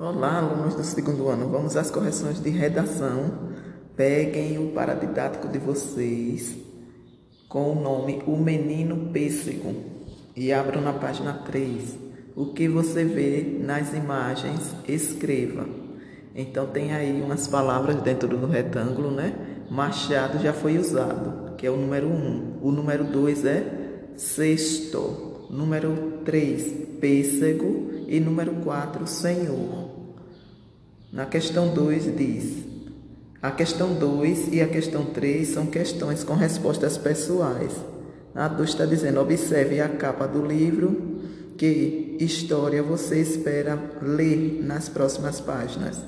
Olá, alunos do segundo ano. Vamos às correções de redação. Peguem o paradidático de vocês com o nome O Menino Pêssego e abram na página 3. O que você vê nas imagens, escreva. Então tem aí umas palavras dentro do retângulo, né? Machado já foi usado, que é o número 1. O número 2 é sexto. Número 3, pêssego. E número 4, Senhor. Na questão 2 diz: a questão 2 e a questão 3 são questões com respostas pessoais. A 2 está dizendo: observe a capa do livro, que história você espera ler nas próximas páginas.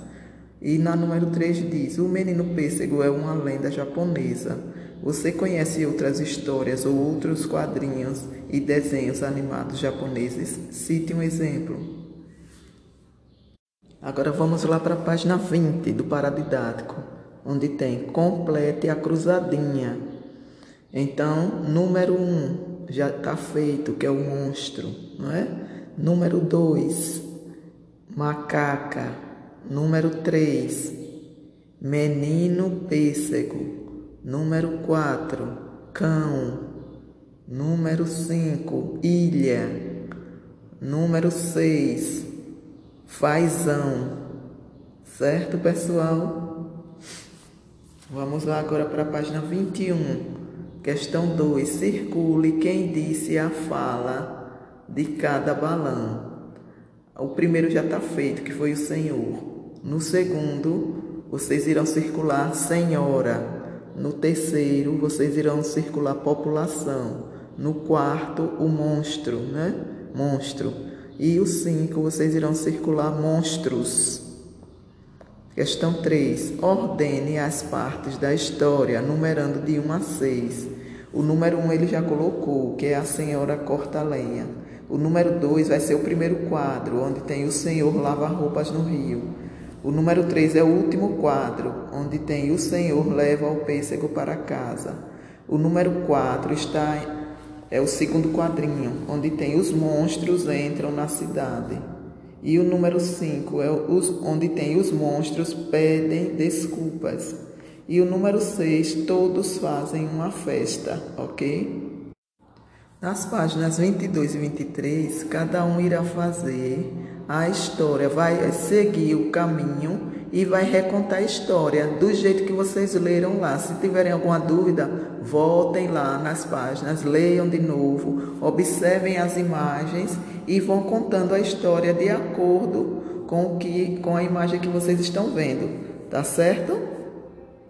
E na número 3 diz: O menino pêssego é uma lenda japonesa. Você conhece outras histórias ou outros quadrinhos e desenhos animados japoneses? Cite um exemplo. Agora vamos lá para a página 20 do paradidático, onde tem complete a cruzadinha. Então, número 1 um, já está feito, que é o monstro, não é? Número 2, macaca. Número 3, menino pêssego. Número 4, cão. Número 5, ilha. Número 6, fazão. Certo, pessoal? Vamos lá agora para a página 21. Questão 2. Circule quem disse a fala de cada balão. O primeiro já está feito, que foi o Senhor. No segundo, vocês irão circular Senhora. No terceiro, vocês irão circular população. No quarto, o monstro, né? Monstro. E o cinco, vocês irão circular monstros. Questão 3. Ordene as partes da história, numerando de 1 a 6. O número 1 ele já colocou, que é a senhora corta lenha. O número 2 vai ser o primeiro quadro, onde tem o senhor lava roupas no rio. O número 3 é o último quadro, onde tem o Senhor leva o pêssego para casa. O número 4 está é o segundo quadrinho, onde tem os monstros entram na cidade. E o número 5 é os, onde tem os monstros pedem desculpas. E o número 6, todos fazem uma festa, ok? Nas páginas 22 e 23, cada um irá fazer a história, vai seguir o caminho e vai recontar a história do jeito que vocês leram lá. Se tiverem alguma dúvida, voltem lá nas páginas, leiam de novo, observem as imagens e vão contando a história de acordo com o que com a imagem que vocês estão vendo. Tá certo?